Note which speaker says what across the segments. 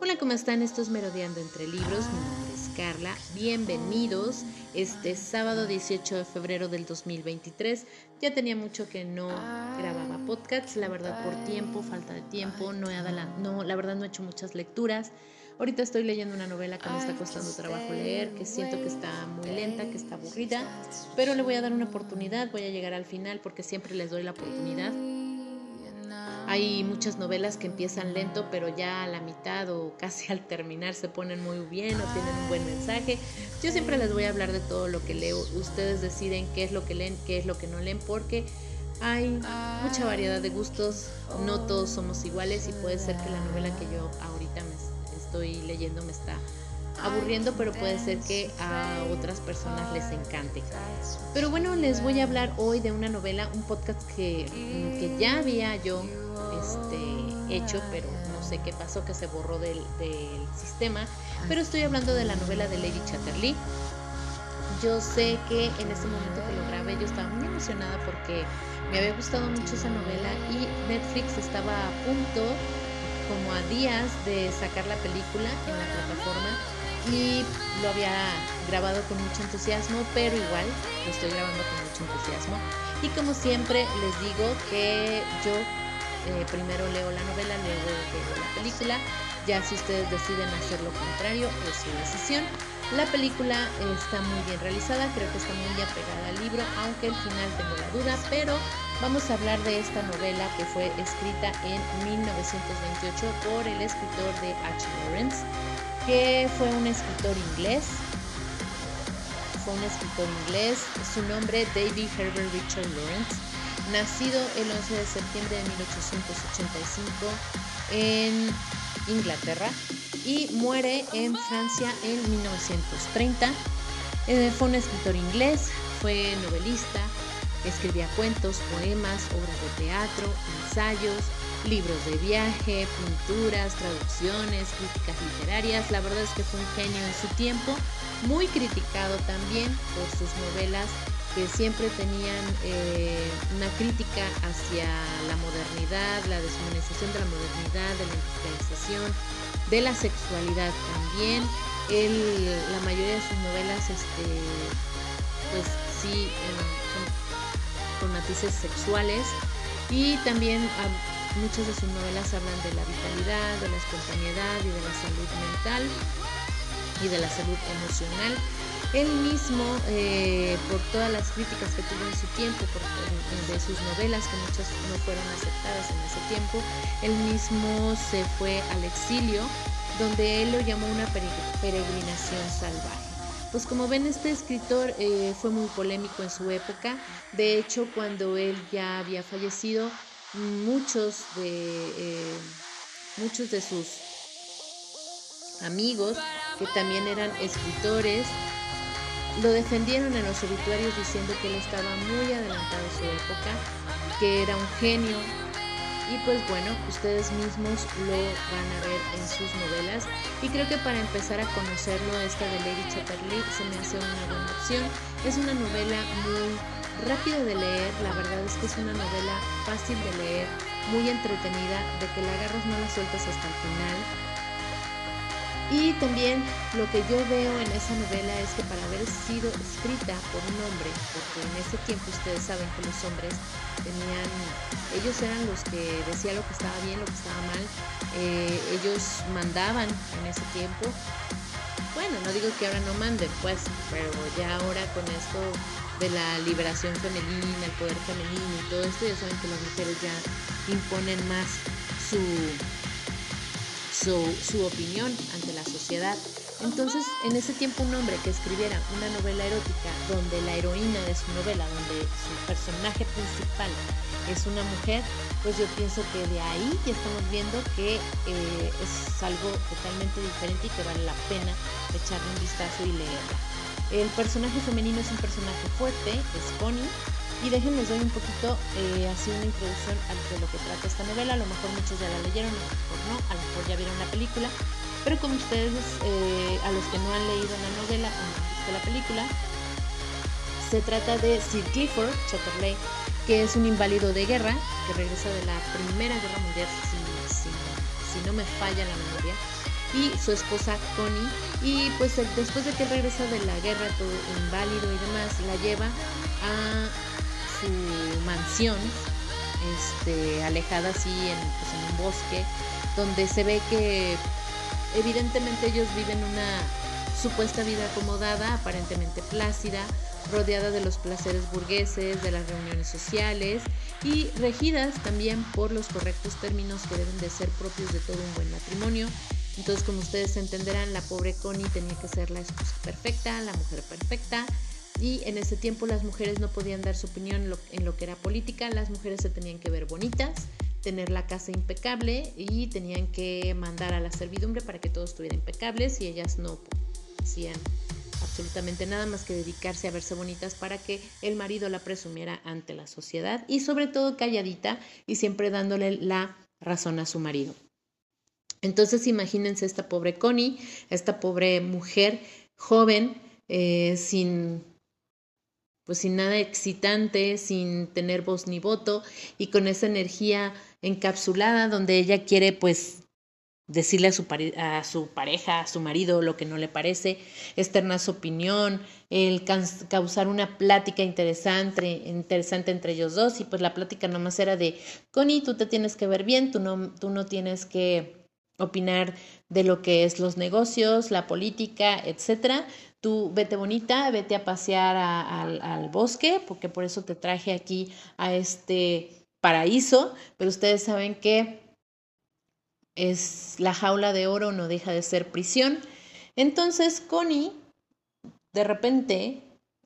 Speaker 1: Hola, ¿cómo están? Esto es Merodeando entre Libros. Mi nombre es Carla. Bienvenidos este sábado 18 de febrero del 2023. Ya tenía mucho que no grababa podcasts, la verdad por tiempo, falta de tiempo, no, he no la verdad no he hecho muchas lecturas. Ahorita estoy leyendo una novela que me está costando trabajo leer, que siento que está muy lenta, que está aburrida, pero le voy a dar una oportunidad, voy a llegar al final porque siempre les doy la oportunidad. Hay muchas novelas que empiezan lento, pero ya a la mitad o casi al terminar se ponen muy bien o tienen un buen mensaje. Yo siempre les voy a hablar de todo lo que leo. Ustedes deciden qué es lo que leen, qué es lo que no leen, porque hay mucha variedad de gustos. No todos somos iguales y puede ser que la novela que yo ahorita me estoy leyendo me está aburriendo, pero puede ser que a otras personas les encante. Pero bueno, les voy a hablar hoy de una novela, un podcast que, que ya había yo este, hecho, pero no sé qué pasó, que se borró del, sistema. Pero estoy hablando de la novela de Lady Chatterley. Yo sé que en ese momento que lo grabé yo estaba muy emocionada porque me había gustado mucho esa novela y Netflix estaba a punto, como a días de sacar la película en la plataforma y lo había grabado con mucho entusiasmo, pero igual lo estoy grabando con mucho entusiasmo. Y como siempre les digo que yo eh, primero leo la novela, luego veo la película. Ya si ustedes deciden hacer lo contrario, es su decisión. La película está muy bien realizada, creo que está muy apegada al libro, aunque al final tengo la duda, pero vamos a hablar de esta novela que fue escrita en 1928 por el escritor de H. Lawrence, que fue un escritor inglés. Fue un escritor inglés, su nombre David Herbert Richard Lawrence nacido el 11 de septiembre de 1885 en Inglaterra y muere en Francia en 1930. Eh, fue un escritor inglés, fue novelista, escribía cuentos, poemas, obras de teatro, ensayos, libros de viaje, pinturas, traducciones, críticas literarias. La verdad es que fue un genio en su tiempo, muy criticado también por sus novelas que siempre tenían eh, una crítica hacia la modernidad, la deshumanización de la modernidad, de la industrialización, de la sexualidad también. la mayoría de sus novelas, este, pues sí, con matices sexuales y también muchas de sus novelas hablan de la vitalidad, de la espontaneidad y de la salud mental y de la salud emocional. Él mismo, eh, por todas las críticas que tuvo en su tiempo, por, de sus novelas, que muchas no fueron aceptadas en ese tiempo, él mismo se fue al exilio, donde él lo llamó una peregrinación salvaje. Pues como ven, este escritor eh, fue muy polémico en su época. De hecho, cuando él ya había fallecido, muchos de, eh, muchos de sus amigos, que también eran escritores, lo defendieron en los obituarios diciendo que él estaba muy adelantado a su época, que era un genio. Y pues bueno, ustedes mismos lo van a ver en sus novelas. Y creo que para empezar a conocerlo, esta de Lady Chatterley se me hace una buena opción. Es una novela muy rápida de leer, la verdad es que es una novela fácil de leer, muy entretenida, de que la agarras no la sueltas hasta el final y también lo que yo veo en esa novela es que para haber sido escrita por un hombre, porque en ese tiempo ustedes saben que los hombres tenían, ellos eran los que decían lo que estaba bien, lo que estaba mal, eh, ellos mandaban en ese tiempo. Bueno, no digo que ahora no manden, pues, pero ya ahora con esto de la liberación femenina, el poder femenino y todo esto, ya saben que las mujeres ya imponen más su su, opinión ante la sociedad. Entonces, en ese tiempo un hombre que escribiera una novela erótica donde la heroína de su novela, donde su personaje principal es una mujer, pues yo pienso que de ahí ya estamos viendo que eh, es algo totalmente diferente y que vale la pena echarle un vistazo y leerla. El personaje femenino es un personaje fuerte, es Connie, y déjenles doy un poquito eh, así una introducción a lo que trata esta novela. A lo mejor muchos ya la leyeron, a lo mejor no, a lo mejor ya vieron la película. Pero como ustedes, eh, a los que no han leído la novela o no han visto la película, se trata de Sir Clifford Chatterley, que es un inválido de guerra que regresa de la Primera Guerra Mundial, si, si no me falla la memoria. Y su esposa Connie. Y pues después de que regresa de la guerra, todo inválido y demás, la lleva a su mansión, este, alejada así en, pues, en un bosque, donde se ve que evidentemente ellos viven una supuesta vida acomodada, aparentemente plácida, rodeada de los placeres burgueses, de las reuniones sociales y regidas también por los correctos términos que deben de ser propios de todo un buen matrimonio. Entonces, como ustedes entenderán, la pobre Connie tenía que ser la esposa perfecta, la mujer perfecta, y en ese tiempo las mujeres no podían dar su opinión en lo, en lo, que era política, las mujeres se tenían que ver bonitas, tener la casa impecable y tenían que mandar a la servidumbre para que todo estuviera impecable si ellas no hacían absolutamente nada más que dedicarse a verse bonitas para que el marido la presumiera ante la sociedad y sobre todo calladita y siempre dándole la razón a su marido. Entonces imagínense esta pobre Connie, esta pobre mujer joven, eh, sin pues sin nada excitante, sin tener voz ni voto y con esa energía encapsulada donde ella quiere pues decirle a su, a su pareja, a su marido lo que no le parece, externar su opinión, el causar una plática interesante, interesante entre ellos dos y pues la plática nomás era de, Connie, tú te tienes que ver bien, tú no, tú no tienes que opinar de lo que es los negocios, la política, etcétera. Tú vete bonita, vete a pasear al, bosque, porque por eso te traje aquí a este paraíso, pero ustedes saben que es la jaula de oro no deja de ser prisión. Entonces Connie, de repente,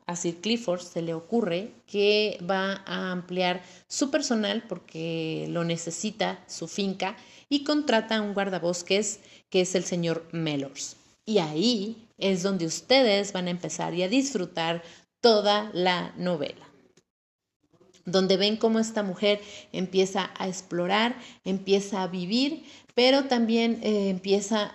Speaker 1: a Sir Clifford se le ocurre que va a ampliar su personal porque lo necesita su finca y contrata a un guardabosques que es el señor Mellors. Y ahí es donde ustedes van a empezar y a disfrutar toda la novela donde ven cómo esta mujer empieza a explorar, empieza a vivir, pero también eh, empieza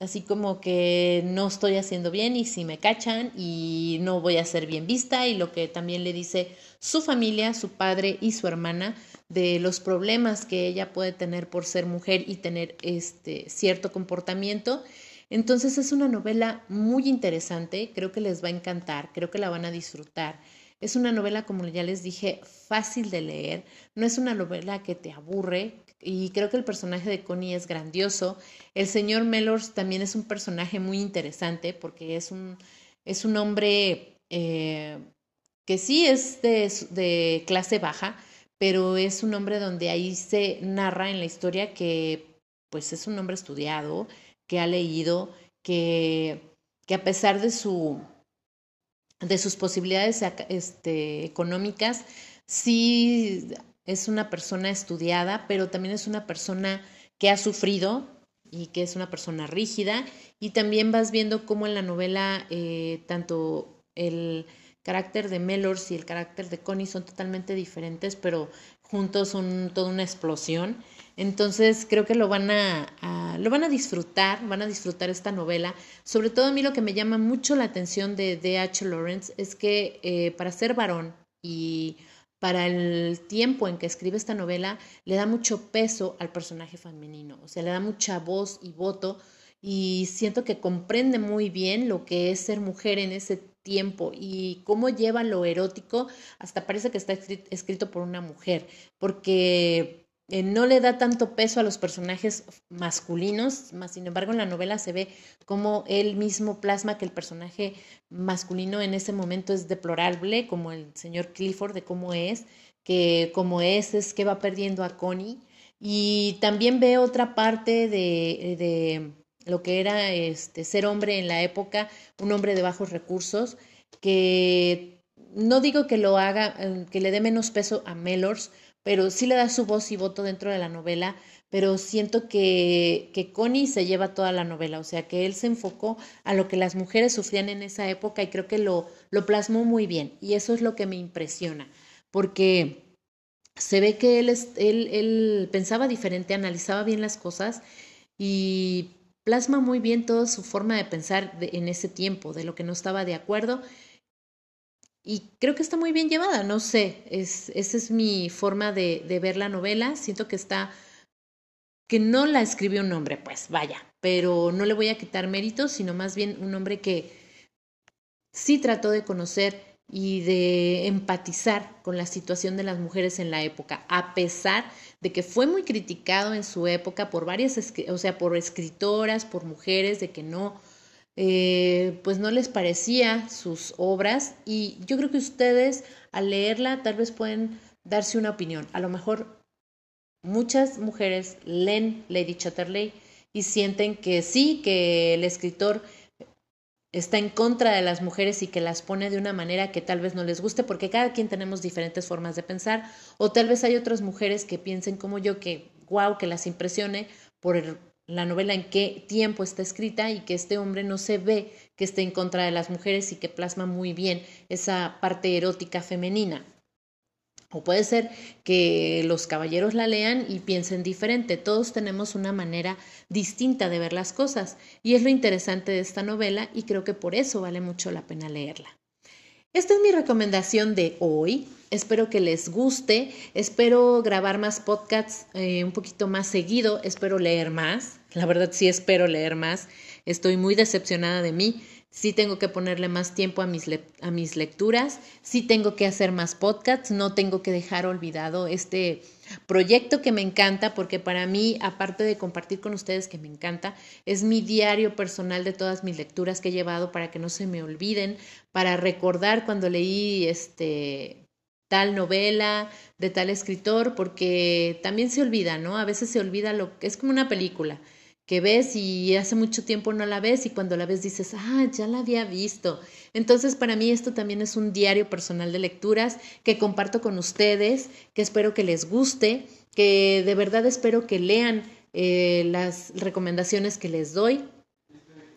Speaker 1: así como que no estoy haciendo bien y si me cachan y no voy a ser bien vista y lo que también le dice su familia, su padre y su hermana de los problemas que ella puede tener por ser mujer y tener este cierto comportamiento. Entonces es una novela muy interesante, creo que les va a encantar, creo que la van a disfrutar. Es una novela, como ya les dije, fácil de leer, no es una novela que te aburre, y creo que el personaje de Connie es grandioso. El señor Mellors también es un personaje muy interesante porque es un, es un hombre eh, que sí es de, de, clase baja, pero es un hombre donde ahí se narra en la historia que pues es un hombre estudiado, que ha leído, que, que a pesar de su de sus posibilidades este, económicas, sí es una persona estudiada, pero también es una persona que ha sufrido y que es una persona rígida. Y también vas viendo cómo en la novela eh, tanto el carácter de Mellors y el carácter de Connie son totalmente diferentes, pero juntos son toda una explosión. Entonces creo que lo van a, lo van a disfrutar, van a disfrutar esta novela. Sobre todo a mí lo que me llama mucho la atención de D.H. Lawrence es que eh, para ser varón y para el tiempo en que escribe esta novela, le da mucho peso al personaje femenino, o sea, le da mucha voz y voto y siento que comprende muy bien lo que es ser mujer en ese tiempo y cómo lleva lo erótico, hasta parece que está escrito por una mujer, porque eh, no le da tanto peso a los personajes masculinos, más sin embargo en la novela se ve como él mismo plasma que el personaje masculino en ese momento es deplorable, como el señor Clifford de cómo es, que como es es que va perdiendo a Connie. Y también ve otra parte de, de lo que era este, ser hombre en la época, un hombre de bajos recursos, que no digo que lo haga, eh, que le dé menos peso a Mellors, pero sí le da su voz y voto dentro de la novela, pero siento que, que Connie se lleva toda la novela, o sea, que él se enfocó a lo que las mujeres sufrían en esa época y creo que lo, lo plasmó muy bien y eso es lo que me impresiona, porque se ve que él, él, él pensaba diferente, analizaba bien las cosas y plasma muy bien toda su forma de pensar en ese tiempo, de lo que no estaba de acuerdo y creo que está muy bien llevada, no sé, es, esa es mi forma de, de ver la novela, siento que está que no la escribió un hombre, pues vaya, pero no le voy a quitar méritos, sino más bien un hombre que sí trató de conocer y de empatizar con la situación de las mujeres en la época, a pesar de que fue muy criticado en su época por varias, o sea, por escritoras, por mujeres, de que no, eh, pues no les parecía sus obras y yo creo que ustedes al leerla tal vez pueden darse una opinión. A lo mejor muchas mujeres leen Lady Chatterley y sienten que sí, que el escritor está en contra de las mujeres y que las pone de una manera que tal vez no les guste, porque cada quien tenemos diferentes formas de pensar, o tal vez hay otras mujeres que piensen como yo que, wow, que las impresione por la novela en qué tiempo está escrita y que este hombre no se ve que esté en contra de las mujeres y que plasma muy bien esa parte erótica femenina. O puede ser que los caballeros la lean y piensen diferente. Todos tenemos una manera distinta de ver las cosas y es lo interesante de esta novela y creo que por eso vale mucho la pena leerla. Esta es mi recomendación de hoy. Espero que les guste. Espero grabar más podcasts eh, un poquito más seguido. Espero leer más. La verdad sí espero leer más. Estoy muy decepcionada de mí sí tengo que ponerle más tiempo a mis, a mis lecturas, sí tengo que hacer más podcasts, no tengo que dejar olvidado este proyecto que me encanta, porque para mí, aparte de compartir con ustedes que me encanta, es mi diario personal de todas mis lecturas que he llevado para que no se me olviden, para recordar cuando leí este tal novela de tal escritor, porque también se olvida, ¿no? A veces se olvida lo que es como una película que ves y hace mucho tiempo no la ves y cuando la ves dices, ah, ya la había visto. Entonces para mí esto también es un diario personal de lecturas que comparto con ustedes, que espero que les guste, que de verdad espero que lean eh, las recomendaciones que les doy,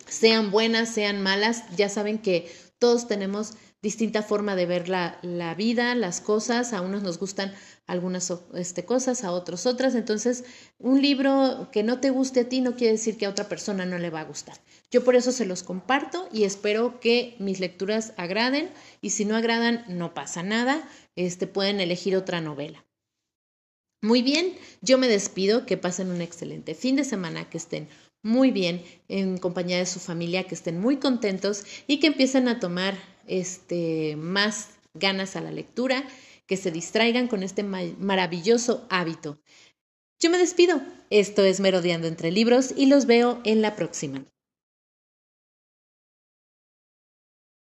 Speaker 1: sean buenas, sean malas, ya saben que todos tenemos distinta forma de ver la, la vida, las cosas, a unos nos gustan algunas este, cosas, a otros otras. Entonces, un libro que no te guste a ti no quiere decir que a otra persona no le va a gustar. Yo por eso se los comparto y espero que mis lecturas agraden y si no agradan, no pasa nada, este, pueden elegir otra novela. Muy bien, yo me despido, que pasen un excelente fin de semana, que estén muy bien en compañía de su familia, que estén muy contentos y que empiecen a tomar este, más ganas a la lectura que se distraigan con este maravilloso hábito. Yo me despido. Esto es Merodeando entre Libros y los veo en la próxima.